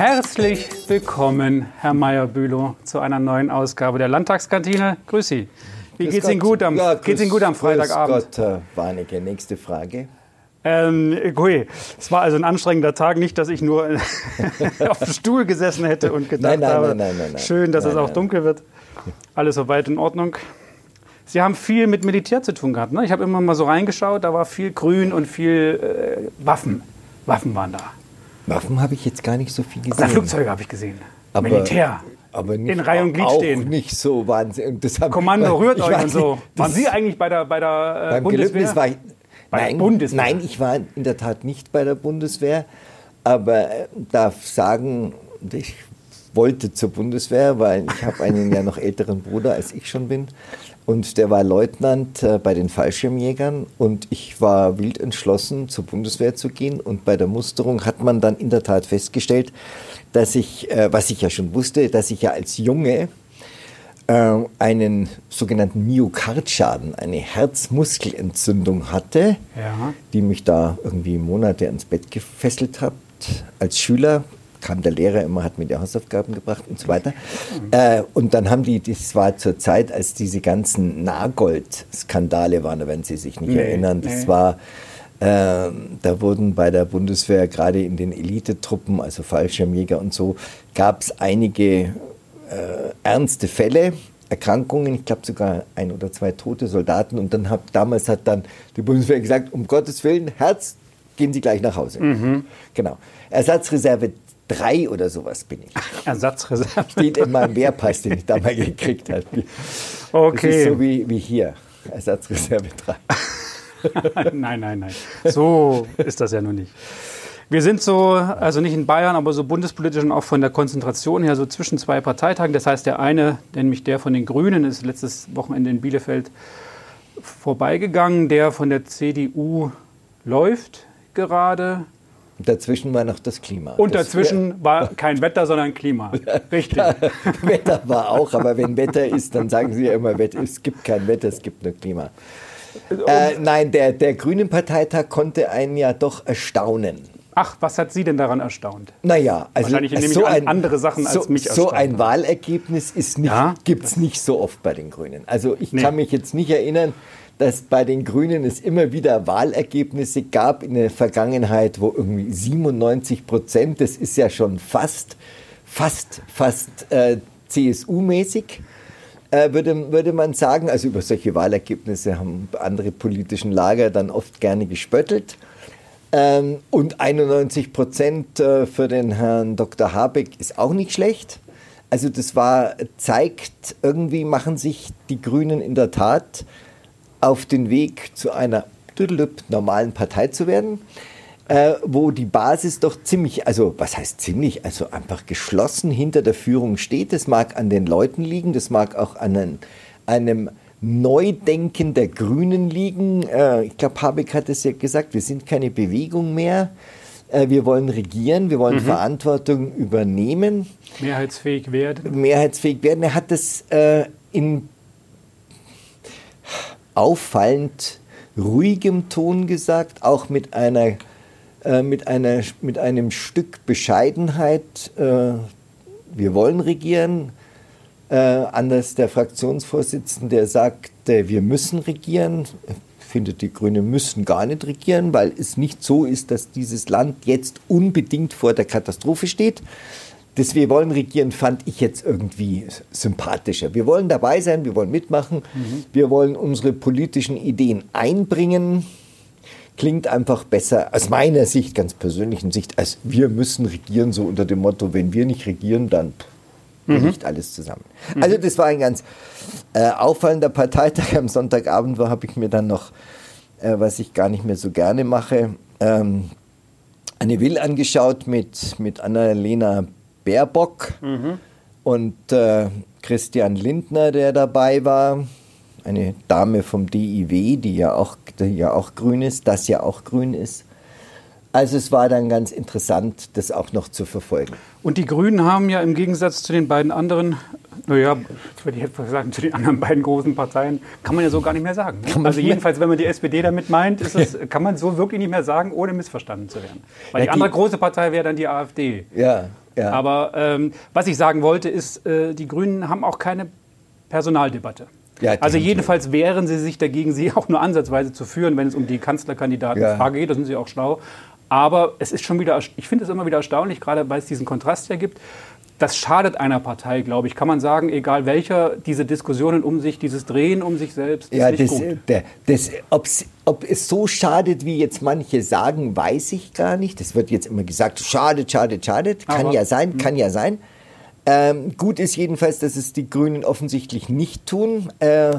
Herzlich willkommen, Herr Meyer-Bülow, zu einer neuen Ausgabe der Landtagskantine. Grüß Sie. Wie Grüß geht's. Ihnen gut am, Ja, geht's Ihnen grüß- gut am Freitagabend? Grüß Gott, Herr Warnecke. Nächste Frage. Ähm, hui, es war also ein anstrengender Tag. Nicht, dass ich nur auf dem Stuhl gesessen hätte und gedacht Nein, nein, habe, nein, nein, nein, nein. schön, dass es auch dunkel wird. Alles soweit in Ordnung. Sie haben viel mit Militär zu tun gehabt. Ne? Ich habe immer mal so reingeschaut, da war viel Grün und viel äh, Waffen. Waffen waren da. Waffen habe ich jetzt gar nicht so viel gesehen. Na, Flugzeuge habe ich gesehen. Aber- Militär. Aber nicht, In Reihe und Glied auch stehen. nicht so wahnsinnig. Das haben- Kommando rührt euch und so. Waren Sie eigentlich bei der, bei der äh, Beim Bundeswehr? Gelöbnis war ich. Bei nein, Bundeswehr? nein, ich war in der Tat nicht bei der Bundeswehr. Aber äh, darf sagen, ich wollte zur Bundeswehr, weil ich habe einen ja noch älteren Bruder, als ich schon bin. Und der war Leutnant äh, bei den Fallschirmjägern. Und ich war wild entschlossen, zur Bundeswehr zu gehen. Und bei der Musterung hat man dann in der Tat festgestellt, dass ich, äh, was ich ja schon wusste, dass ich ja als Junge äh, einen sogenannten Myokardschaden, eine Herzmuskelentzündung hatte, Ja. die mich da irgendwie Monate ans Bett gefesselt hat. Als Schüler kam der Lehrer immer, hat mir die Hausaufgaben gebracht und so weiter. Äh, und dann haben die, das war zur Zeit, als diese ganzen Nagold-Skandale waren, wenn Sie sich nicht Nee, erinnern. Das nee. war ähm, da wurden bei der Bundeswehr, gerade in den Elitetruppen, also Fallschirmjäger und so, gab es einige äh, ernste Fälle, Erkrankungen, ich glaube sogar ein oder zwei tote Soldaten. Und dann hat, damals hat dann die Bundeswehr gesagt, um Gottes Willen, Herz, gehen Sie gleich nach Hause. Genau. Ersatzreserve 3 oder sowas bin ich. Ersatzreserve. Steht in meinem Wehrpass, den ich damals gekriegt habe. Das Okay. ist so wie, wie hier. Ersatzreserve 3. nein, nein, nein. So ist das ja noch nicht. Wir sind so, also nicht in Bayern, aber so bundespolitisch und auch von der Konzentration her so zwischen zwei Parteitagen. Das heißt, der eine, nämlich der von den Grünen, ist letztes Wochenende in Bielefeld vorbeigegangen. Der von der CDU läuft gerade. Dazwischen war noch das Klima. Und das dazwischen war kein Wetter, sondern Klima. Richtig. Wetter war auch, aber wenn Wetter ist, dann sagen Sie ja immer, Wetter, es gibt kein Wetter, es gibt nur Klima. Äh, nein, der, der Grünen Parteitag konnte einen ja doch erstaunen. Ach, was hat Sie denn daran erstaunt? Naja, also Wahrscheinlich nehme ich an andere Sachen als so, mich So erstaunt ein haben. Wahlergebnis ist nicht, Ja? gibt es nicht so oft bei den Grünen. Also ich Nee. kann mich jetzt nicht erinnern, dass bei den Grünen es immer wieder Wahlergebnisse gab in der Vergangenheit, wo irgendwie 97 Prozent, das ist ja schon fast, fast, fast äh, CSU-mäßig. Äh, würde, würde man sagen, also über solche Wahlergebnisse haben andere politischen Lager dann oft gerne gespöttelt. Ähm, und 91 Prozent äh, für den Herrn Dr. Habeck ist auch nicht schlecht. Also das war, zeigt, irgendwie machen sich die Grünen in der Tat auf den Weg zu einer normalen Partei zu werden, äh, wo die Basis doch ziemlich, also was heißt ziemlich, also einfach geschlossen hinter der Führung steht. Das mag an den Leuten liegen, das mag auch an einen, einem Neudenken der Grünen liegen. Äh, ich glaube, Habeck hat es ja gesagt, wir sind keine Bewegung mehr. Äh, wir wollen regieren, wir wollen Verantwortung übernehmen Mehrheitsfähig werden. mehrheitsfähig werden. Er hat das äh, in auffallend ruhigem Ton gesagt, auch mit einer äh, mit einer mit einem Stück Bescheidenheit. Äh, wir wollen regieren. Äh, anders der Fraktionsvorsitzende, der sagt, äh, wir müssen regieren. Er findet, die Grünen müssen gar nicht regieren, weil es nicht so ist, dass dieses Land jetzt unbedingt vor der Katastrophe steht. Das Wir wollen regieren fand ich jetzt irgendwie sympathischer. Wir wollen dabei sein, wir wollen mitmachen, wir wollen unsere politischen Ideen einbringen. Klingt einfach besser aus meiner Sicht, ganz persönlichen Sicht, als wir müssen regieren, so unter dem Motto, wenn wir nicht regieren, dann bricht alles zusammen. Also das war ein ganz äh, auffallender Parteitag. Am Sonntagabend war, habe ich mir dann noch, äh, was ich gar nicht mehr so gerne mache, ähm, eine Will angeschaut mit, mit Annalena Baerbock und äh, Christian Lindner, der dabei war. Eine Dame vom DIW, die ja auch, die ja auch grün ist, das ja auch grün ist. Also es war dann ganz interessant, das auch noch zu verfolgen. Und die Grünen haben ja im Gegensatz zu den beiden anderen, naja, würde ich jetzt mal sagen, zu den anderen beiden großen Parteien, kann man ja so gar nicht mehr sagen. Ne? Also jedenfalls, wenn man die SPD damit meint, es, kann man so wirklich nicht mehr sagen, ohne missverstanden zu werden. Weil Ja, die andere große Partei wäre dann die AfD. Ja, Ja. Aber ähm, was ich sagen wollte, ist, äh, die Grünen haben auch keine Personaldebatte. Ja, also jedenfalls wehren sie sich dagegen, sie auch nur ansatzweise zu führen, wenn es um die Kanzlerkandidatenfrage ja. geht. Da sind sie auch schlau. Aber es ist schon wieder, ich finde es immer wieder erstaunlich, gerade weil es diesen Kontrast ja gibt. Das schadet einer Partei, glaube ich. Kann man sagen, egal welcher, diese Diskussionen um sich, dieses Drehen um sich selbst, ja, das, gut. Der, das, ob es so schadet, wie jetzt manche sagen, weiß ich gar nicht. Das wird jetzt immer gesagt, schadet, schadet, schadet. Kann Aber, ja sein, hm. kann ja sein. Ähm, gut ist jedenfalls, dass es die Grünen offensichtlich nicht tun. Äh,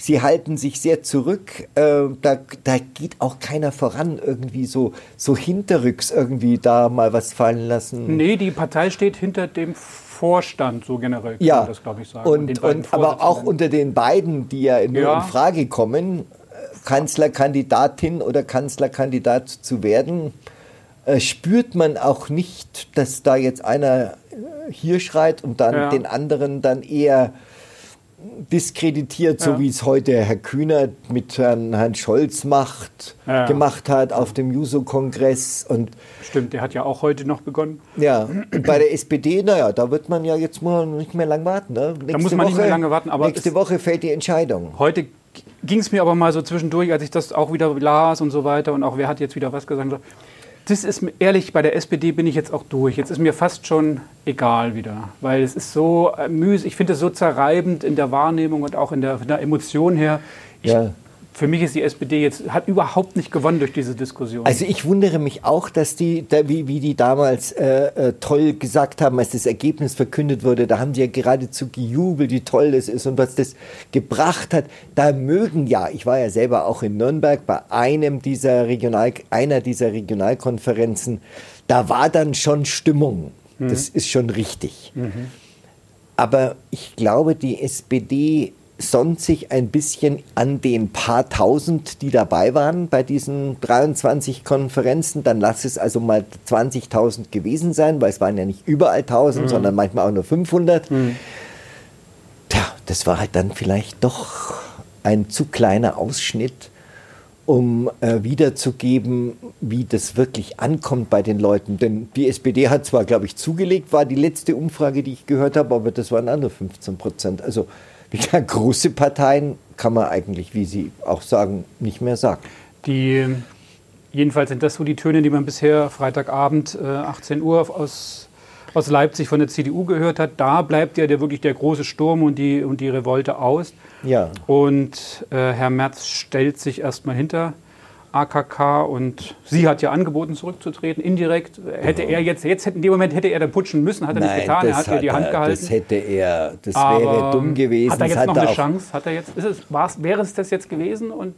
sie halten sich sehr zurück. Äh, da, da geht auch keiner voran, irgendwie so, so hinterrücks irgendwie da mal was fallen lassen. Nee, die Partei steht hinter dem Vorstand, so generell kann ja. man das, glaube ich, sagen. Und, und, aber auch unter den beiden, die ja nur ja. in Frage kommen, Kanzlerkandidatin oder Kanzlerkandidat zu werden, äh, spürt man auch nicht, dass da jetzt einer äh, hier schreit und dann ja. den anderen dann eher diskreditiert, ja. so wie es heute Herr Kühner mit Herrn, Herrn Scholz macht, ja. gemacht hat auf dem Juso-Kongress. Stimmt, der hat ja auch heute noch begonnen. Ja, und bei der SPD, naja, da wird man ja jetzt mal nicht mehr lang warten. Ne? da muss man Woche, nicht mehr lange warten. Aber nächste Woche fällt die Entscheidung. Heute ging es mir aber mal so zwischendurch, als ich das auch wieder las und so weiter und auch wer hat jetzt wieder was gesagt das ist ehrlich, bei der SPD bin ich jetzt auch durch. Jetzt ist mir fast schon egal wieder, weil es ist so äh, mühsam, ich finde es so zerreibend in der Wahrnehmung und auch in der, in der Emotion her. Ich, ja für mich ist die SPD jetzt, hat überhaupt nicht gewonnen durch diese Diskussion. Also ich wundere mich auch, dass die, da, wie, wie die damals äh, äh, toll gesagt haben, als das Ergebnis verkündet wurde, da haben die ja geradezu gejubelt, wie toll das ist und was das gebracht hat. Da mögen ja, ich war ja selber auch in Nürnberg bei einem dieser Regional, einer dieser Regionalkonferenzen, da war dann schon Stimmung. Mhm. Das ist schon richtig. Mhm. Aber ich glaube, die SPD sonnt sich ein bisschen an den paar tausend, die dabei waren bei diesen 23 Konferenzen. Dann lass es also mal 20.000 gewesen sein, weil es waren ja nicht überall 1000, mhm. sondern manchmal auch nur 500. Mhm. Tja, das war halt dann vielleicht doch ein zu kleiner Ausschnitt, um äh, wiederzugeben, wie das wirklich ankommt bei den Leuten. Denn die SPD hat zwar, glaube ich, zugelegt, war die letzte Umfrage, die ich gehört habe, aber das waren andere 15 Prozent. Also gesagt, große Parteien kann man eigentlich, wie Sie auch sagen, nicht mehr sagen. Die, jedenfalls sind das so die Töne, die man bisher Freitagabend äh, 18 Uhr aus, aus Leipzig von der CDU gehört hat. Da bleibt ja der, wirklich der große Sturm und die, und die Revolte aus. Ja. Und äh, Herr Merz stellt sich erstmal hinter AKK und sie hat ja angeboten, zurückzutreten, indirekt. Hätte er jetzt, jetzt in dem Moment hätte er dann putschen müssen, hat er Nein, nicht getan, er hat ihr die Hand er, gehalten. Das hätte er, das Aber wäre dumm gewesen. Hat er jetzt hat noch er eine Chance? Hat er jetzt, ist es, wäre es das jetzt gewesen und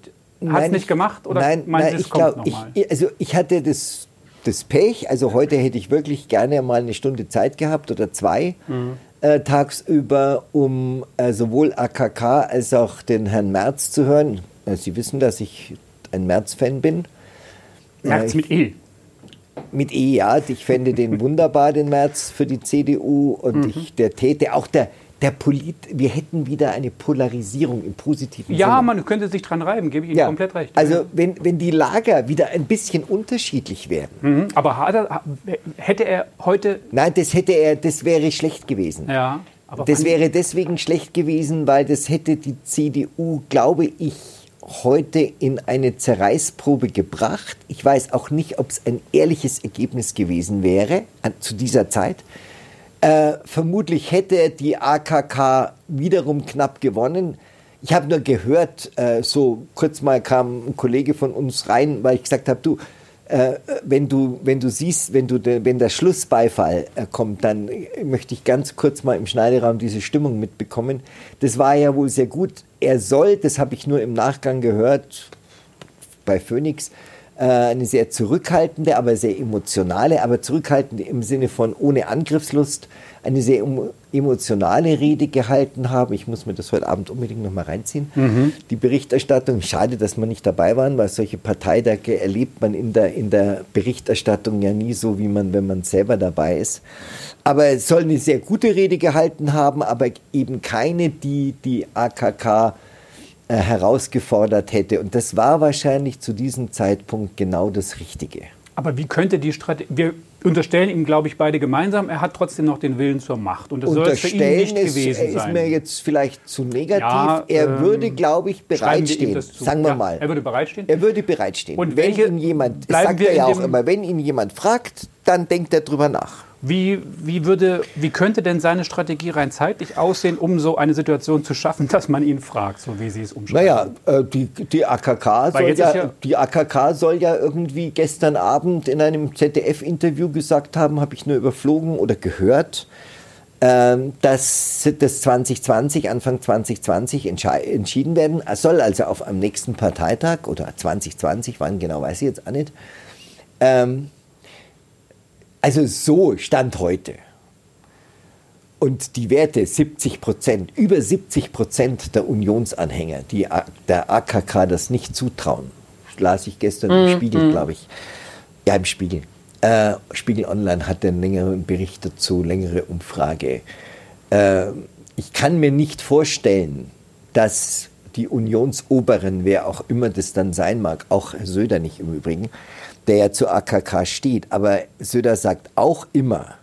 hat es nicht gemacht? Oder nein, nein, ich glaube, also ich hatte das, das Pech, also heute hätte ich wirklich gerne mal eine Stunde Zeit gehabt oder zwei. Mhm. Äh, tagsüber, um äh, sowohl AKK als auch den Herrn Merz zu hören. Äh, Sie wissen, dass ich ein Merz-Fan bin. Merz mit E. Mit E, ja. Ich fände den wunderbar, den Merz für die CDU. Und mhm. ich, der täte auch der, der Polit, wir hätten wieder eine Polarisierung im positiven ja, Sinne. Ja, man könnte sich dran reiben, gebe ich Ihnen ja. komplett recht. Also wenn, wenn die Lager wieder ein bisschen unterschiedlich wären. Mhm. Aber er, hätte er heute... Nein, das hätte er, das wäre schlecht gewesen. Ja. Aber das wäre deswegen schlecht gewesen, weil das hätte die CDU, glaube ich, heute in eine Zerreißprobe gebracht. Ich weiß auch nicht, ob es ein ehrliches Ergebnis gewesen wäre an, zu dieser Zeit. Äh, vermutlich hätte die AKK wiederum knapp gewonnen. Ich habe nur gehört, äh, so kurz mal kam ein Kollege von uns rein, weil ich gesagt habe, du, äh, wenn du, wenn du siehst, wenn, du de, wenn der Schlussbeifall äh, kommt, dann möchte ich ganz kurz mal im Schneideraum diese Stimmung mitbekommen. Das war ja wohl sehr gut. Er soll, das habe ich nur im Nachgang gehört bei Phoenix, äh, eine sehr zurückhaltende, aber sehr emotionale, aber zurückhaltende im Sinne von ohne Angriffslust, eine sehr emotionale Rede gehalten haben. Ich muss mir das heute Abend unbedingt noch mal reinziehen. Mhm. Die Berichterstattung, schade, dass wir nicht dabei waren, weil solche Parteitage erlebt man in der, in der Berichterstattung ja nie so, wie man, wenn man selber dabei ist. Aber es soll eine sehr gute Rede gehalten haben, aber eben keine, die die AKK äh, herausgefordert hätte. Und das war wahrscheinlich zu diesem Zeitpunkt genau das Richtige. Aber wie könnte die Strategie, unterstellen ihm, glaube ich, beide gemeinsam, er hat trotzdem noch den Willen zur Macht. Und das soll es für ihn nicht ist, gewesen ist sein. mir jetzt vielleicht zu negativ. Ja, er ähm, würde, glaube ich, wir bereitstehen. zu. Sagen wir Ja, mal. Er würde bereitstehen. Er würde bereitstehen. Und wenn welche- ihn jemand, das sagt wir er ja auch immer, wenn ihn jemand fragt, dann denkt er drüber nach. Wie, wie, würde, wie könnte denn seine Strategie rein zeitlich aussehen, um so eine Situation zu schaffen, dass man ihn fragt, so wie Sie es umschreiben? Naja, äh, die, die, AKK soll ja, ja- die AKK soll ja irgendwie gestern Abend in einem ZDF-Interview gesagt haben, habe ich nur überflogen oder gehört, ähm, dass das 2020, Anfang 2020 entschei- entschieden werden soll, also auf am nächsten Parteitag oder 2020, wann genau weiß ich jetzt auch nicht. Ähm, also so stand heute. Und die Werte 70 Prozent, über 70 Prozent der Unionsanhänger, die der AKK das nicht zutrauen, las ich gestern im Spiegel, glaube ich. Ja, im Spiegel. Äh, Spiegel Online hat einen längeren Bericht dazu, längere Umfrage. Äh, ich kann mir nicht vorstellen, dass die Unionsoberen, wer auch immer das dann sein mag, auch Herr Söder nicht im Übrigen, der ja zur AKK steht, aber Söder sagt auch immer,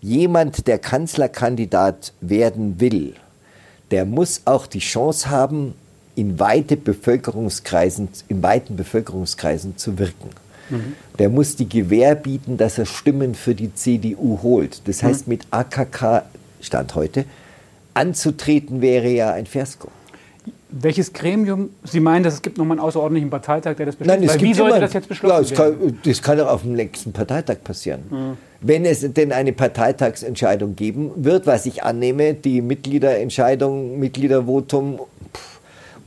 jemand, der Kanzlerkandidat werden will, der muss auch die Chance haben, in, weite Bevölkerungskreisen, in weiten Bevölkerungskreisen zu wirken. Der muss die Gewähr bieten, dass er Stimmen für die CDU holt. Das heißt, mit AKK, Stand heute, anzutreten wäre ja ein Fiasko. Welches Gremium? Sie meinen, dass es gibt nochmal einen außerordentlichen Parteitag, der das beschließt? Nein, es Weil gibt wie sollte immer- das jetzt beschlossen ja, es kann, das kann auch auf dem nächsten Parteitag passieren. Wenn es denn eine Parteitagsentscheidung geben wird, was ich annehme, die Mitgliederentscheidung, Mitgliedervotum, pff,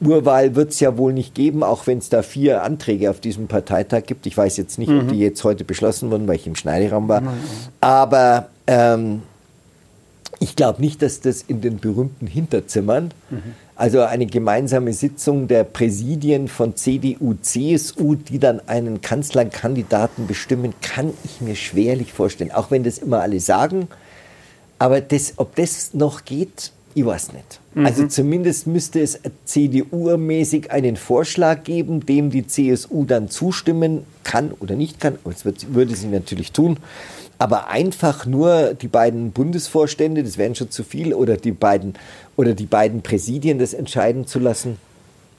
Urwahl wird es ja wohl nicht geben, auch wenn es da vier Anträge auf diesem Parteitag gibt. Ich weiß jetzt nicht, ob die jetzt heute beschlossen wurden, weil ich im Schneideraum war. Aber ähm, ich glaube nicht, dass das in den berühmten Hinterzimmern, also eine gemeinsame Sitzung der Präsidien von CDU, CSU, die dann einen Kanzlerkandidaten bestimmen, kann ich mir schwerlich vorstellen. Auch wenn das immer alle sagen. Aber das, ob das noch geht, ich weiß nicht. Also zumindest müsste es CDU-mäßig einen Vorschlag geben, dem die CSU dann zustimmen kann oder nicht kann. Das würde sie natürlich tun. Aber einfach nur die beiden Bundesvorstände, das wären schon zu viel, oder die beiden, oder die beiden Präsidien das entscheiden zu lassen,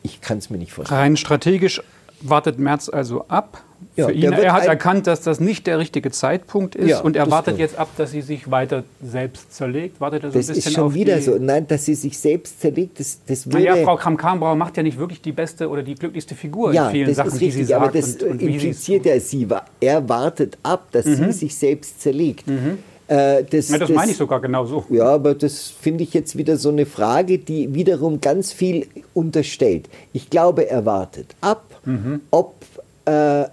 ich kann es mir nicht vorstellen. Rein strategisch wartet Merz also ab. Ja, Für ihn, er hat erkannt, dass das nicht der richtige Zeitpunkt ist Ja, und er das wartet stimmt. jetzt ab, dass sie sich weiter selbst zerlegt. Wartet er so Das ein bisschen ist schon wieder so. Nein, dass sie sich selbst zerlegt, das, das würde... Naja, Frau Kramp-Karrenbauer macht ja nicht wirklich die beste oder die glücklichste Figur Ja, in vielen das Sachen, ist die richtig, sie sagt. aber das und, impliziert ja sie. Er wartet ab, dass sie sich selbst zerlegt. Äh, das, Mhm. Ja, das meine ich sogar genau so. Ja, aber das finde ich jetzt wieder so eine Frage, die wiederum ganz viel unterstellt. Ich glaube, er wartet ab, Mhm. ob äh,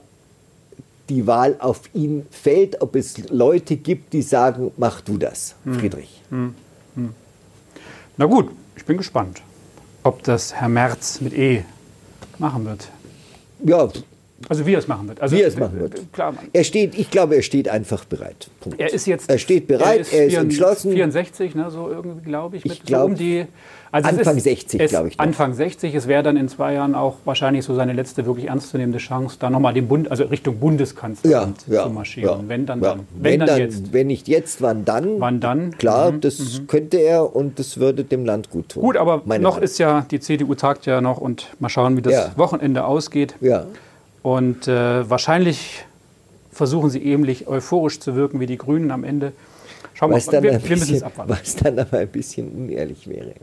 die Wahl auf ihn fällt, ob es Leute gibt, die sagen, mach du das, Mhm. Friedrich. Na gut, ich bin gespannt, ob das Herr Merz mit E machen wird. Ja, Also wie er es machen wird. Also, wie er es machen wird. Klar, Er steht, ich glaube, er steht einfach bereit. Punkt. Er ist jetzt. Er steht bereit, er ist, 64 entschlossen. 64, ne, so irgendwie, glaube ich. Ich mit so glaub, um die, also Anfang ist, 60, es- glaub ich. Anfang 60. Es wäre dann in zwei Jahren auch wahrscheinlich so seine letzte wirklich ernstzunehmende Chance, da nochmal den Bund, also Richtung Bundeskanzler zu marschieren. Wenn dann, ja. dann. Wenn, dann, jetzt. wenn nicht jetzt, wann dann? Wann dann? Klar, Mhm, das könnte er und das würde dem Land gut tun. Gut, aber noch Meinung. ist ja, die CDU tagt ja noch und mal schauen, wie das Ja. Wochenende ausgeht. Ja, Und äh, wahrscheinlich versuchen sie ähnlich euphorisch zu wirken wie die Grünen am Ende. Schauen wir was mal. dann, Wir, wir müssen es abwarten. was dann aber ein bisschen unehrlich wäre.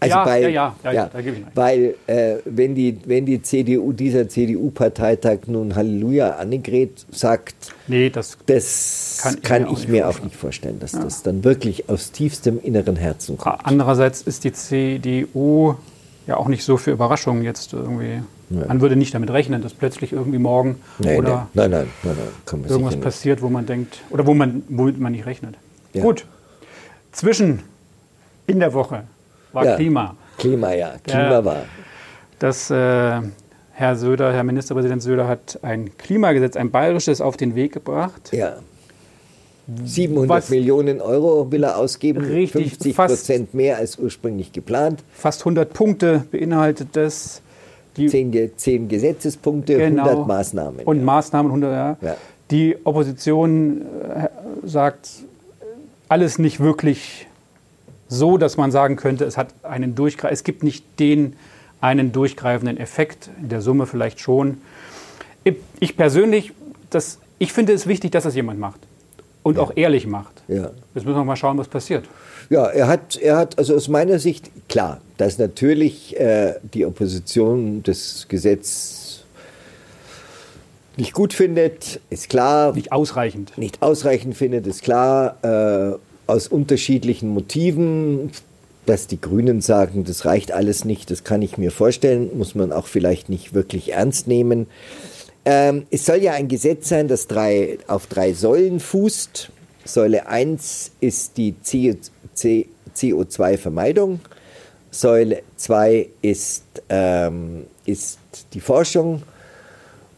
Also Ja, weil, ja, ja, ja, ja, da gebe ich recht. Weil äh, wenn, die, wenn die CDU, dieser CDU-Parteitag nun Halleluja Annegret sagt, Nee, das das Kann kann, ich mir auch ich mir auch nicht vorstellen, dass das dann wirklich aus tiefstem inneren Herzen kommt. Andererseits ist die CDU ja auch nicht so für Überraschungen jetzt irgendwie. Man würde nicht damit rechnen, dass plötzlich irgendwie morgen Nee, oder nee. Nein, nein, nein, irgendwas passiert, wo man denkt, oder wo man, womit man nicht rechnet. Ja. Gut. Zwischen in der Woche war Ja. Klima. Klima, ja. Klima Ja. war. dass äh, Herr Söder, Herr Ministerpräsident Söder hat ein Klimagesetz, ein bayerisches, auf den Weg gebracht. Ja. 700 Was- Millionen Euro will er ausgeben, Richtig, 50 fast- Prozent mehr als ursprünglich geplant. Fast 100 Punkte beinhaltet das. Die, 10, Ge 10 Gesetzespunkte, Genau. 100 Maßnahmen. Und ja. Maßnahmen 100 ja. Ja. Die Opposition äh, sagt alles nicht wirklich so, dass man sagen könnte, es hat einen Durchgreif es gibt nicht den einen durchgreifenden Effekt, in der Summe vielleicht schon. Ich persönlich, das, ich finde es wichtig, dass das jemand macht und ja. auch ehrlich macht. Ja. Jetzt müssen wir mal schauen, was passiert. Ja, er hat, er hat, also aus meiner Sicht, klar, dass natürlich äh, die Opposition das Gesetz nicht gut findet, ist klar. Nicht ausreichend. Nicht ausreichend findet, ist klar. Äh, aus unterschiedlichen Motiven. Dass die Grünen sagen, das reicht alles nicht, das kann ich mir vorstellen, muss man auch vielleicht nicht wirklich ernst nehmen. Ähm, es soll ja ein Gesetz sein, das drei, auf drei Säulen fußt. Säule 1 ist die CO2-Vermeidung. Säule 2 ist, ähm, ist die Forschung.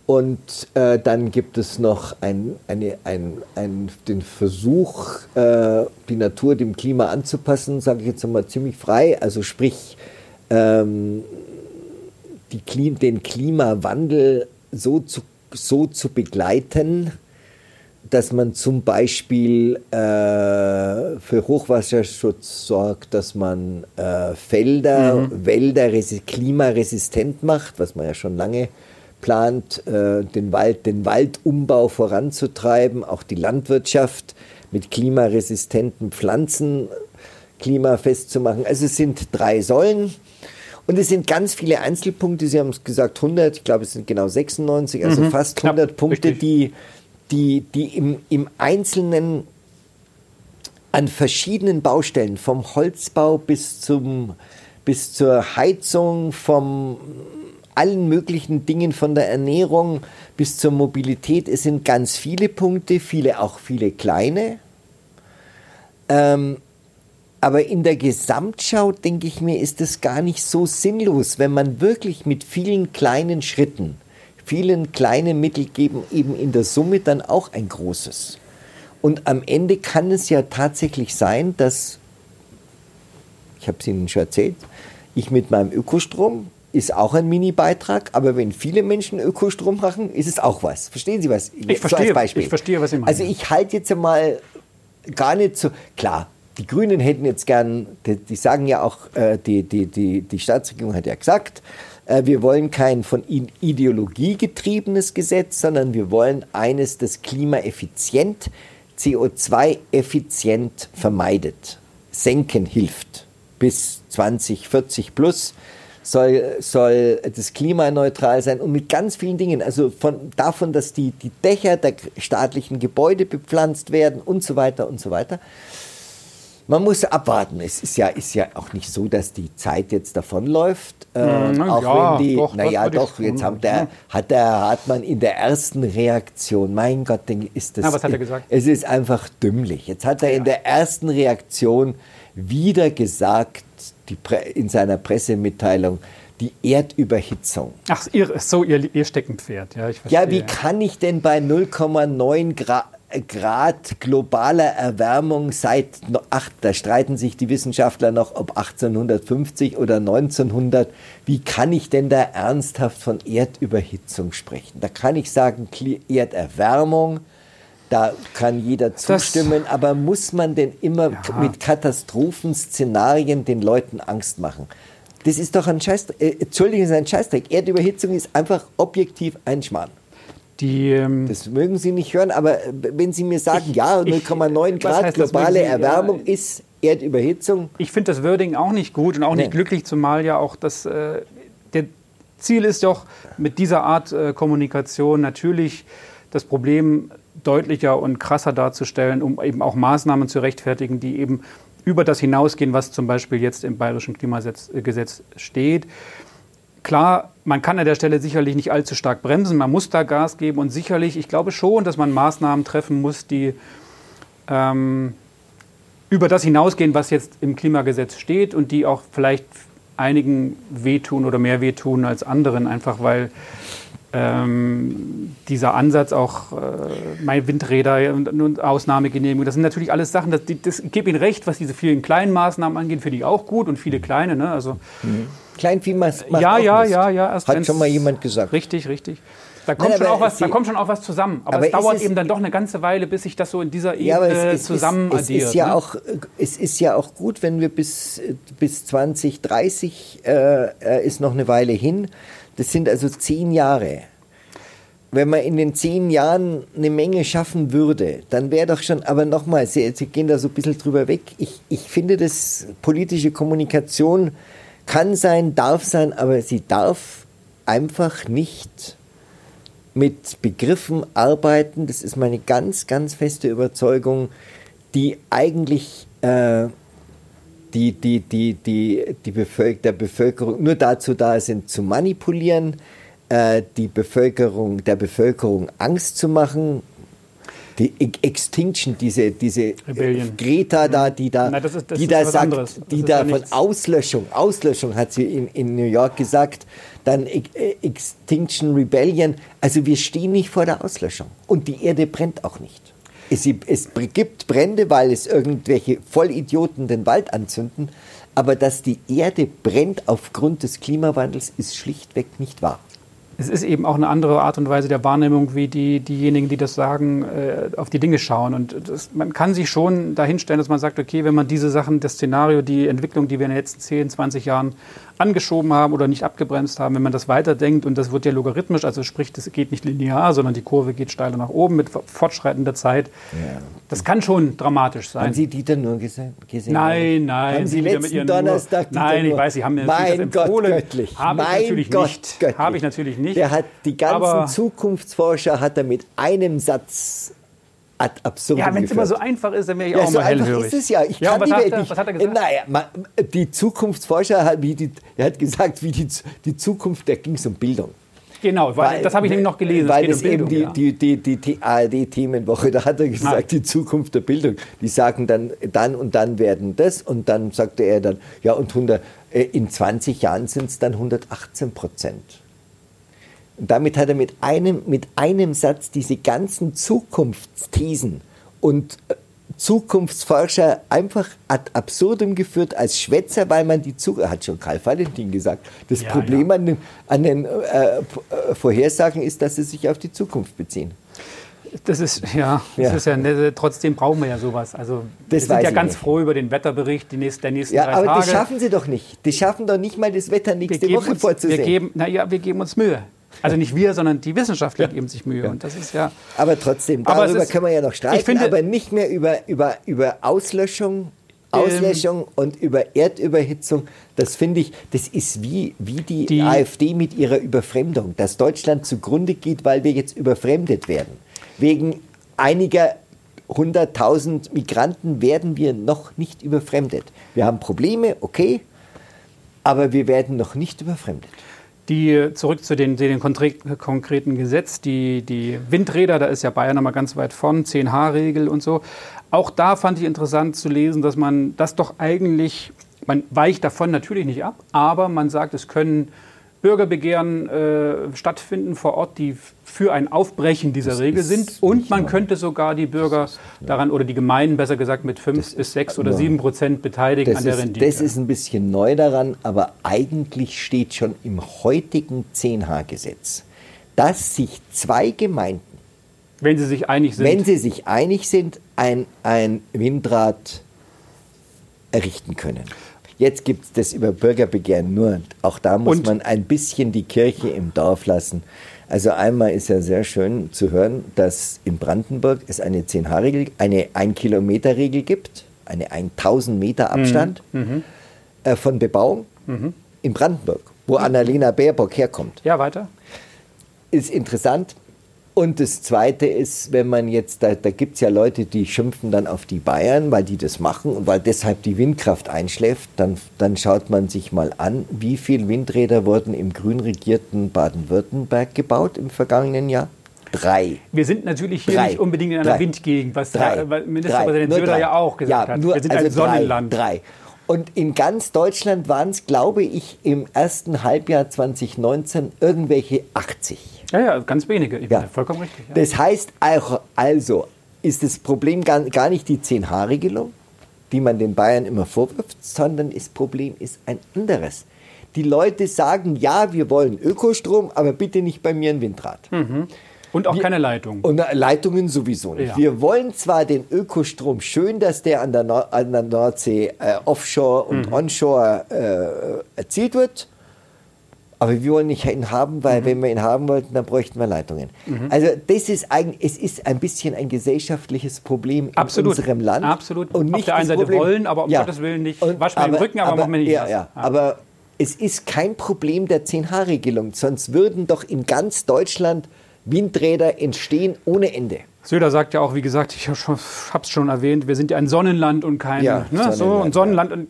Und äh, dann gibt es noch ein, eine, ein, ein, den Versuch, äh, die Natur dem Klima anzupassen, sage ich jetzt einmal ziemlich frei. Also sprich, ähm, die, den Klimawandel so zu, so zu begleiten, dass man zum Beispiel äh, für Hochwasserschutz sorgt, dass man äh, Felder, mhm. Wälder klimaresistent macht, was man ja schon lange plant, äh, den, Wald, den Waldumbau voranzutreiben, auch die Landwirtschaft mit klimaresistenten Pflanzen klimafest zu machen. Also es sind drei Säulen. Und es sind ganz viele Einzelpunkte. Sie haben es gesagt 100, ich glaube es sind genau 96, also mhm, fast 100 knapp, Punkte, die, die, die im, im Einzelnen an verschiedenen Baustellen, vom Holzbau bis, zum, bis zur Heizung, vom allen möglichen Dingen von der Ernährung bis zur Mobilität. Es sind ganz viele Punkte, viele auch viele kleine. Ähm, aber in der Gesamtschau, denke ich mir, ist es gar nicht so sinnlos, wenn man wirklich mit vielen kleinen Schritten, vielen kleinen Mittel geben, eben in der Summe dann auch ein großes. Und am Ende kann es ja tatsächlich sein, dass, ich habe es Ihnen schon erzählt, ich mit meinem Ökostrom ist auch ein Mini-Beitrag, aber wenn viele Menschen Ökostrom machen, ist es auch was. Verstehen Sie was? Ich verstehe, so ich verstehe, was Sie meinen. Also ich halte jetzt einmal gar nicht so, klar, die Grünen hätten jetzt gern, die, die sagen ja auch, äh, die, die, die, die Staatsregierung hat ja gesagt, äh, wir wollen kein von Ideologie getriebenes Gesetz, sondern wir wollen eines, das klimaeffizient, CO2-effizient vermeidet, senken hilft bis 2040 plus soll, soll das Klima neutral sein und mit ganz vielen Dingen. Also von, davon, dass die, die Dächer der staatlichen Gebäude bepflanzt werden und so weiter und so weiter. Man muss abwarten. Es ist ja, ist ja auch nicht so, dass die Zeit jetzt davonläuft. Äh, mm, auch ja, wenn die, doch, naja, doch, jetzt haben der, hat der Hartmann in der ersten Reaktion, mein Gott, ist das. Na, was hat er gesagt? Es ist einfach dümmlich. Jetzt hat er in der ersten Reaktion wieder gesagt, die, in seiner Pressemitteilung, die Erdüberhitzung. Ach, ihr, so ihr, ihr Steckenpferd, ja. Ja, wie kann ich denn bei 0,9 Grad, Grad globaler Erwärmung seit, ach, da streiten sich die Wissenschaftler noch, ob 1850 oder 1900, wie kann ich denn da ernsthaft von Erdüberhitzung sprechen? Da kann ich sagen, Erderwärmung, da kann jeder zustimmen, das, aber muss man denn immer ja. mit Katastrophenszenarien den Leuten Angst machen? Das ist doch ein Scheiß, äh, Entschuldigung, ist ein Scheißdreck. Erdüberhitzung ist einfach objektiv ein Schmarrn. Die, ähm, das mögen Sie nicht hören, aber äh, wenn Sie mir sagen, ich, ja, 0,9 Grad globale Sie, Erwärmung ja, ist Erdüberhitzung. Ich finde das Wording auch nicht gut und auch nee. nicht glücklich, zumal ja auch das, äh, der Ziel ist doch mit dieser Art äh, Kommunikation natürlich das Problem deutlicher und krasser darzustellen, um eben auch Maßnahmen zu rechtfertigen, die eben über das hinausgehen, was zum Beispiel jetzt im Bayerischen Klimagesetz äh, steht. Klar, man kann an der Stelle sicherlich nicht allzu stark bremsen, man muss da Gas geben und sicherlich, ich glaube schon, dass man Maßnahmen treffen muss, die ähm, über das hinausgehen, was jetzt im Klimagesetz steht und die auch vielleicht einigen wehtun oder mehr wehtun als anderen, einfach weil ähm, dieser Ansatz auch äh, meine Windräder und, und Ausnahmegenehmigung, das sind natürlich alles Sachen, das, das, ich gebe Ihnen recht, was diese vielen kleinen Maßnahmen angeht, finde ich auch gut und viele kleine. Ne? Also, mhm. Kleinvieh macht ja, ja, ja, ja, Hat schon mal jemand gesagt. Richtig, richtig. Da kommt, Nein, schon auch was, da kommt schon auch was zusammen. Aber, aber es dauert es eben dann doch eine ganze Weile, bis sich das so in dieser Ebene ja, es, zusammen es, addiert. Ist ja ne? auch, es ist ja auch gut, wenn wir bis, bis 2030 äh, äh, ist noch eine Weile hin. Das sind also zehn Jahre. Wenn man in den zehn Jahren eine Menge schaffen würde, dann wäre doch schon, aber nochmal, Sie, Sie gehen da so ein bisschen drüber weg. Ich, ich finde, das politische Kommunikation kann sein, darf sein, aber sie darf einfach nicht mit Begriffen arbeiten, das ist meine ganz, ganz feste Überzeugung, die eigentlich äh, die, die, die, die, die Bevölker der Bevölkerung nur dazu da sind, zu manipulieren, äh, die Bevölkerung, der Bevölkerung Angst zu machen. Die Extinction, diese, diese Rebellion. Greta da, die da, Nein, das ist, das die da sagt, die da von Auslöschung, Auslöschung hat sie in, in New York gesagt, dann Extinction Rebellion. Also wir stehen nicht vor der Auslöschung. Und die Erde brennt auch nicht. Es, es gibt Brände, weil es irgendwelche Vollidioten den Wald anzünden. Aber dass die Erde brennt aufgrund des Klimawandels, ist schlichtweg nicht wahr es ist eben auch eine andere Art und Weise der Wahrnehmung, wie die, diejenigen, die das sagen, äh, auf die Dinge schauen. Und das, man kann sich schon dahinstellen, dass man sagt, okay, wenn man diese Sachen, das Szenario, die Entwicklung, die wir in den letzten 10, 20 Jahren angeschoben haben oder nicht abgebremst haben, wenn man das weiterdenkt und das wird ja logarithmisch, also sprich, das geht nicht linear, sondern die Kurve geht steiler nach oben mit fortschreitender Zeit. Ja. Das kann schon dramatisch sein. Haben Sie Dieter nur gesehen? Nein, nein. Haben Sie letzten Donnerstag Dieter Nein, ich weiß, Sie haben mir mein das empfohlen. Gott göttlich. Habe ich natürlich Gott nicht. Göttlich. Habe ich natürlich nicht. Der hat die ganzen Zukunftsforscher hat er mit einem Satz ad absurdum Ja, wenn es immer so einfach ist, dann wäre ich ja, auch so mal hellhörig. ist es ja. Ich ja, kann was, die hat er, was hat er gesagt? Naja, die Zukunftsforscher, hat, wie die, er hat gesagt, wie die, die Zukunft, da ging es um Bildung. Genau, weil, das habe ich nämlich noch gelesen. Weil das, um Bildung, eben die, ja. die, die, die ARD-Themenwoche, da hat er gesagt, Nein. die Zukunft der Bildung. Die sagen dann, dann und dann werden das und dann sagte er dann, ja und 100, äh, in 20 Jahren sind es dann 118 Prozent. Und damit hat er mit einem, mit einem Satz diese ganzen Zukunftsthesen und äh, Zukunftsforscher einfach ad absurdum geführt als Schwätzer, weil man die Zukunft, hat schon Karl Valentin gesagt, das ja, Problem ja. an den, an den äh, äh, Vorhersagen ist, dass sie sich auf die Zukunft beziehen. Das ist ja, das ja. ist ja trotzdem brauchen wir ja sowas. Also das wir sind ja ganz nicht. froh über den Wetterbericht die nächsten, der nächsten ja, drei aber Tage. das schaffen sie doch nicht. Die schaffen doch nicht mal das Wetter nächste Woche uns, vorzusehen. Wir geben, na ja, wir geben uns Mühe. Also nicht wir, sondern die Wissenschaftler ja. geben sich Mühe. Ja. Und das ist ja. Aber trotzdem, darüber ist, können wir ja noch streiten, finde, aber nicht mehr über, über, über Auslöschung, Auslöschung ähm, und über Erdüberhitzung. Das finde ich, das ist wie, wie die, die, AfD mit ihrer Überfremdung, dass Deutschland zugrunde geht, weil wir jetzt überfremdet werden. Wegen einiger 100.000 Migranten werden wir noch nicht überfremdet. Wir haben Probleme, okay, aber wir werden noch nicht überfremdet. Die, zurück zu den, den konkreten Gesetz, die, die Windräder, da ist ja Bayern nochmal ganz weit von, 10H-Regel und so. Auch da fand ich interessant zu lesen, dass man das doch eigentlich, man weicht davon natürlich nicht ab, aber man sagt, es können Bürgerbegehren äh, stattfinden vor Ort, die für ein Aufbrechen dieser das Regel sind. Und man könnte sogar die Bürger ist, ja. daran oder die Gemeinden besser gesagt mit 5 bis 6 oder 7 Prozent beteiligen an der ist, Rendite. Das ist ein bisschen neu daran, aber eigentlich steht schon im heutigen 10H-Gesetz, dass sich zwei Gemeinden, wenn sie sich einig sind, wenn sie sich einig sind, ein, ein Windrad errichten können. Jetzt gibt es das über Bürgerbegehren nur. Auch da muss Und? man ein bisschen die Kirche im Dorf lassen. Also einmal ist ja sehr schön zu hören, dass in Brandenburg es eine 10H-Regel, eine 1-Kilometer-Regel gibt, eine 1000 Meter Abstand mhm. mhm. äh, von Bebauung mhm. in Brandenburg, wo mhm. Annalena Baerbock herkommt. Ja, weiter. Ist interessant. Und das Zweite ist, wenn man jetzt, da, da gibt es ja Leute, die schimpfen dann auf die Bayern, weil die das machen und weil deshalb die Windkraft einschläft, dann, dann schaut man sich mal an, wie viele Windräder wurden im grün regierten Baden-Württemberg gebaut im vergangenen Jahr? Drei. Wir sind natürlich hier drei. nicht unbedingt in einer drei. Windgegend, was drei. Ministerpräsident Söder ja auch gesagt ja, hat. Nur, Wir sind also ein Sonnenland. Drei. Und in ganz Deutschland waren es, glaube ich, im ersten Halbjahr 2019 irgendwelche 80. Ja, ja, ganz wenige. Ich Ja. vollkommen richtig. Ja. Das heißt auch, also ist das Problem gar, gar nicht die 10-H-Regelung, die man den Bayern immer vorwirft, sondern das Problem ist ein anderes. Die Leute sagen, ja, wir wollen Ökostrom, aber bitte nicht bei mir ein Windrad. Und auch Wir- keine Leitung. Und Leitungen sowieso nicht. Ja. Wir wollen zwar den Ökostrom schön, dass der an der, Nord an der Nordsee äh, offshore und Mhm. onshore äh, erzielt wird, aber wir wollen nicht ihn haben, Mhm. weil wenn wir ihn haben wollten, dann bräuchten wir Leitungen. Also das ist eigentlich, es ist ein bisschen ein gesellschaftliches Problem in Absolut. unserem Land. Absolut. Und Auf nicht der einen das Seite Problem- wollen, aber um Gottes Willen nicht, wasch mir den Rücken, aber mach mir nicht ja, ja. Ja. Aber es ist kein Problem der 10H-Regelung, sonst würden doch in ganz Deutschland Windräder entstehen ohne Ende. Söder sagt ja auch, wie gesagt, ich habe es schon erwähnt, wir sind ja ein Sonnenland und kein Ja, ne, so Sonnenland, ein Sonnenland und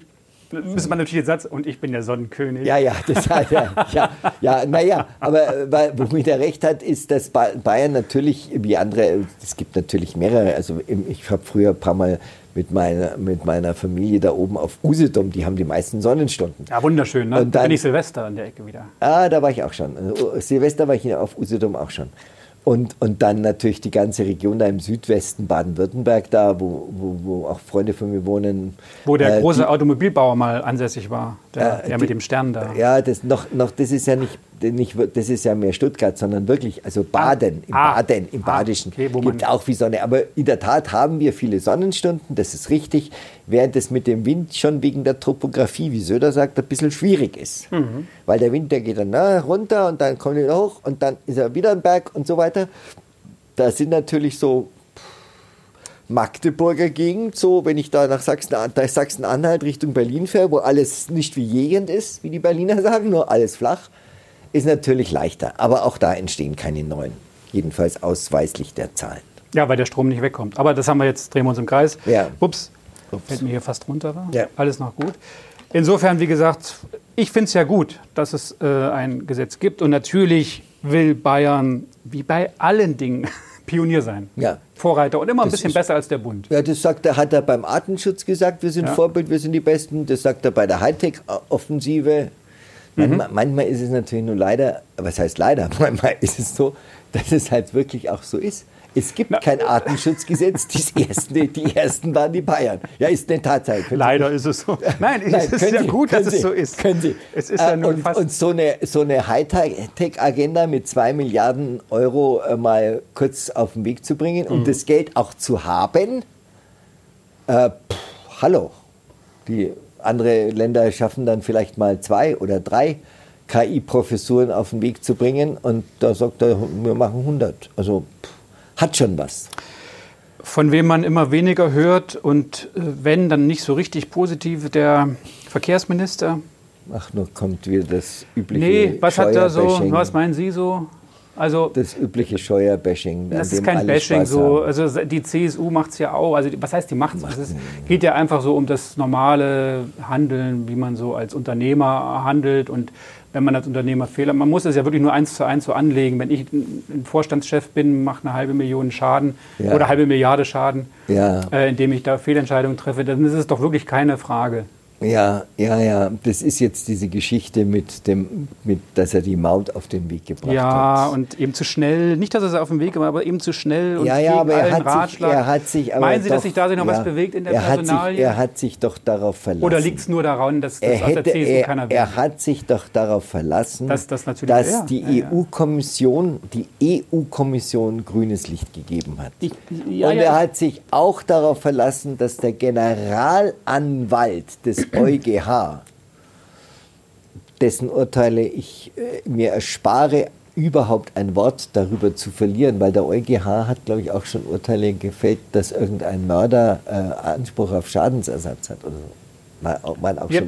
müssen man natürlich den Satz und ich bin der Sonnenkönig. Ja, ja, das hat er. Ja, ja, naja, aber womit er recht hat, ist, dass Ba- Bayern natürlich, wie andere, es gibt natürlich mehrere. Also ich habe früher ein paar Mal mit meiner, mit meiner Familie da oben auf Usedom, die haben die meisten Sonnenstunden. Ja, wunderschön. Ne? Und da dann- bin ich Silvester an der Ecke wieder. Ah, da war ich auch schon. Also, Silvester war ich auf Usedom auch schon. Und, und dann natürlich die ganze Region da im Südwesten, Baden-Württemberg da, wo, wo, wo auch Freunde von mir wohnen. Wo der Äh, große die- Automobilbauer mal ansässig war, der, Äh, der die- mit dem Stern da. Ja, das noch, noch, das ist ja nicht, nicht, das ist ja mehr Stuttgart, sondern wirklich, also Baden, im Ah. Baden, im Ah, Badischen, okay, gibt auch wie Sonne. Aber in der Tat haben wir viele Sonnenstunden, das ist richtig, während es mit dem Wind schon wegen der Topografie, wie Söder sagt, ein bisschen schwierig ist. Mhm. Weil der Wind, der geht dann na, runter und dann kommt er wieder hoch und dann ist er wieder ein Berg und so weiter. Da sind natürlich so Magdeburger Gegend, so wenn ich da nach Sachsen, Sachsen-Anhalt Richtung Berlin fahre, wo alles nicht wie Gegend ist, wie die Berliner sagen, nur alles flach, ist natürlich leichter. Aber auch da entstehen keine neuen. Jedenfalls ausweislich der Zahlen. Ja, weil der Strom nicht wegkommt. Aber das haben wir jetzt, drehen wir uns im Kreis. Ja. Ups, Ups. fällt mir hier fast runter. Ja. Alles noch gut. Insofern, wie gesagt, ich finde es ja gut, dass es äh, ein Gesetz gibt. Und natürlich will Bayern, wie bei allen Dingen, Pionier sein. Ja. Vorreiter und immer ein Das bisschen ist- besser als der Bund. Ja, das sagt er, hat er beim Artenschutz gesagt, wir sind Ja. Vorbild, wir sind die Besten. Das sagt er bei der Hightech-Offensive. Manchmal, Mhm. manchmal ist es natürlich nur leider, was heißt leider, manchmal ist es so, dass es halt wirklich auch so ist. Es gibt kein Artenschutzgesetz, die ersten, die ersten waren die Bayern. Ja, ist eine Tatsache. Können Sie Leider ist es so. Nein, es ist ja Sie- gut, dass Sie, es so ist. Können Sie. Es ist ja Äh, nur und, fast. und so eine, so eine Hightech-Agenda mit zwei Milliarden Euro äh, mal kurz auf den Weg zu bringen Mhm. und das Geld auch zu haben, äh, pff, hallo. Die andere Länder schaffen dann vielleicht mal zwei oder drei KI-Professuren auf den Weg zu bringen und da sagt er, wir machen 100. Also pff, hat schon was. von wem man immer weniger hört und äh, wenn, dann nicht so richtig positiv, der Verkehrsminister. Ach, nur kommt wieder das übliche Nee, was hat er so, was meinen Sie so? Also, Das übliche Scheuerbashing. das ist kein Bashing Spaß so. Also, die CSU macht es ja auch. Also, was heißt, die macht es? Es geht ja einfach so um das normale Handeln, wie man so als Unternehmer handelt und wenn man als Unternehmer Fehler, man muss es ja wirklich nur eins zu eins so anlegen. Wenn ich ein ein Vorstandschef bin, mache eine halbe Million Schaden Ja. oder halbe Milliarde Schaden, Ja. äh, indem ich da Fehlentscheidungen treffe, dann ist es doch wirklich keine Frage. Ja, ja, ja. Das ist jetzt diese Geschichte mit dem, mit, dass er die Maut auf den Weg gebracht Ja, hat. und eben zu schnell, nicht, dass er es auf dem Weg war, aber eben zu schnell und ja, ja, aber er hat, sich, er hat sich. Aber Meinen Sie, doch, dass sich da sich noch was ja, bewegt in der er hat sich, Personalie? Er hat sich doch darauf verlassen. Oder liegt es nur daran, dass das er, aus der CSU er, keiner will? er hat sich doch darauf verlassen, Dass das natürlich- dass ja, die ja, ja. EU-Kommission, die EU-Kommission grünes Licht gegeben hat. Ich- ja, Und ja, er hat sich auch darauf verlassen, dass der Generalanwalt des EuGH, dessen Urteile ich äh, mir erspare, überhaupt ein Wort darüber zu verlieren, weil der EuGH hat, glaube ich, auch schon Urteile gefällt, dass irgendein Mörder äh, Anspruch auf Schadensersatz hat oder so. Mal auch Ja,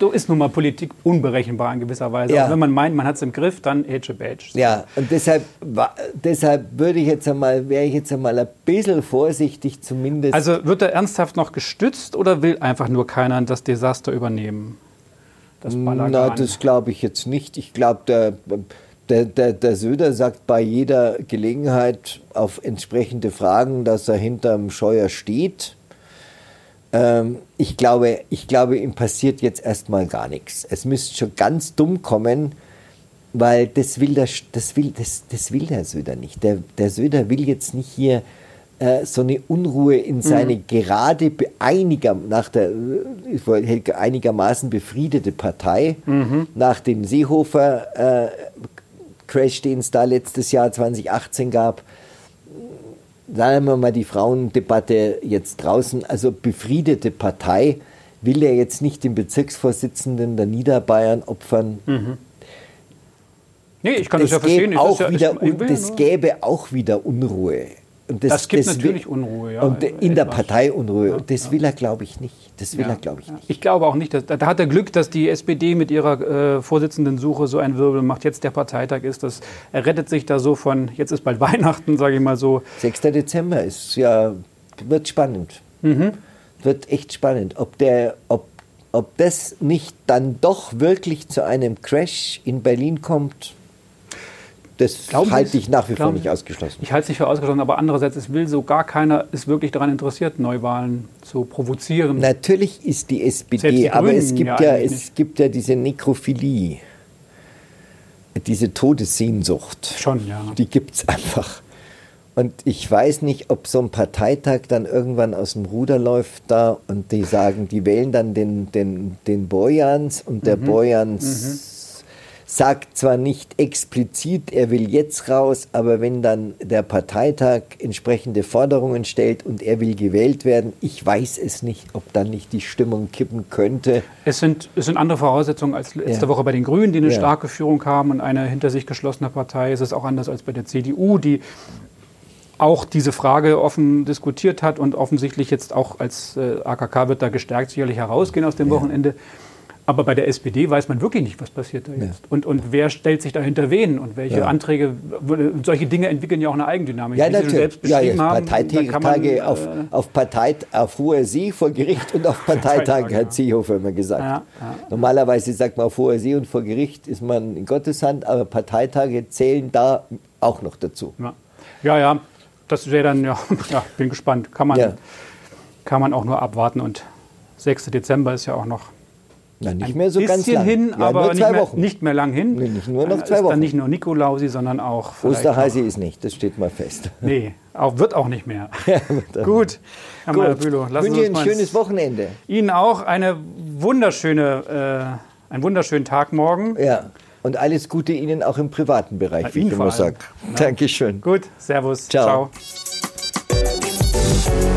so ist nun mal Politik unberechenbar in gewisser Weise. Ja. Auch wenn man meint, man hat es im Griff, dann Edge Badge. Ja, und deshalb, deshalb würde ich jetzt einmal, wäre ich jetzt einmal ein bisschen vorsichtig zumindest. Also wird er ernsthaft noch gestützt oder will einfach nur keiner das Desaster übernehmen? Das Balagan. Na, das glaube ich jetzt nicht. Ich glaube, der, der, der, der Söder sagt bei jeder Gelegenheit auf entsprechende Fragen, dass er hinterm Scheuer steht. Ähm, ich, glaube, ich glaube, ihm passiert jetzt erstmal gar nichts. Es müsste schon ganz dumm kommen, weil das will der, das will, das, das will der Söder nicht. Der, der Söder will jetzt nicht hier äh, so eine Unruhe in seine mhm. gerade einiger, nach der, einigermaßen befriedete Partei, mhm. nach dem Seehofer äh, Crash, den es da letztes Jahr 2018 gab, sagen wir mal die Frauendebatte jetzt draußen, also befriedete Partei, will er jetzt nicht den Bezirksvorsitzenden der Niederbayern opfern. Mhm. Nee, ich kann das, das ja verstehen. Auch ja, wieder, ich, ich das gäbe auch wieder Unruhe. Das, das gibt das natürlich will, Unruhe, ja. Und in der Partei Unruhe. Ja, und das ja. will er, glaube ich, nicht. Das will er, glaube ich, nicht. Ich glaube auch nicht. Dass, da hat er Glück, dass die SPD mit ihrer äh, Vorsitzenden-Suche so einen Wirbel macht. Jetzt der Parteitag ist. Das, er rettet sich da so von, jetzt ist bald Weihnachten, sage ich mal so. 6. Dezember ist ja, wird spannend. Mhm. Wird echt spannend. Ob, der, ob, ob das nicht dann doch wirklich zu einem Crash in Berlin kommt, das Glauben halte ich nach wie vor nicht ausgeschlossen. Ich halte es nicht für ausgeschlossen, aber andererseits, es will so gar keiner, ist wirklich daran interessiert, Neuwahlen zu provozieren. Natürlich ist die SPD, die aber es gibt ja, ja es gibt ja diese Nekrophilie, diese Todessehnsucht. Schon, ja. Die gibt es einfach. Und ich weiß nicht, ob so ein Parteitag dann irgendwann aus dem Ruder läuft da und die sagen, die wählen dann den, den, den Bojans und der mhm. Bojans mhm sagt zwar nicht explizit, er will jetzt raus, aber wenn dann der Parteitag entsprechende Forderungen stellt und er will gewählt werden, ich weiß es nicht, ob dann nicht die Stimmung kippen könnte. Es sind, es sind andere Voraussetzungen als letzte ja. Woche bei den Grünen, die eine ja. starke Führung haben und eine hinter sich geschlossene Partei. Es ist auch anders als bei der CDU, die auch diese Frage offen diskutiert hat und offensichtlich jetzt auch als äh, AKK wird da gestärkt sicherlich herausgehen aus dem ja. Wochenende. Aber bei der SPD weiß man wirklich nicht, was passiert da jetzt. Ja. Und, und wer stellt sich dahinter wen und welche ja. Anträge, solche Dinge entwickeln ja auch eine Eigendynamik. Ja, natürlich. Selbst ja, ja. Parteitage man, auf, äh, auf, Partei, auf hoher See vor Gericht und auf Parteitage, hat Seehofer immer gesagt. Normalerweise sagt man auf hoher See und vor Gericht ist man in Gottes Hand, aber Parteitage zählen da auch noch dazu. Ja, ja, das wäre dann, ja, ja, bin gespannt. Kann man, kann man auch nur abwarten und 6. Dezember ist ja auch noch na, nicht mehr so ganz lang. hin, ja, aber nicht mehr, nicht, mehr, lang hin. Nee, nicht nur noch zwei Wochen. Dann nicht nur Nikolausi, sondern auch. Osterhasi ist nicht, das steht mal fest. Nee, auch, wird auch nicht mehr. Ja, Gut, Herr Gut. Bülow, lassen Sie uns ein schönes Wochenende. Ihnen auch eine wunderschöne, äh, einen wunderschönen Tag morgen. Ja. Und alles Gute Ihnen auch im privaten Bereich, ja, wie ich immer sage. Ja. Dankeschön. Gut, Servus. Ciao. Ciao.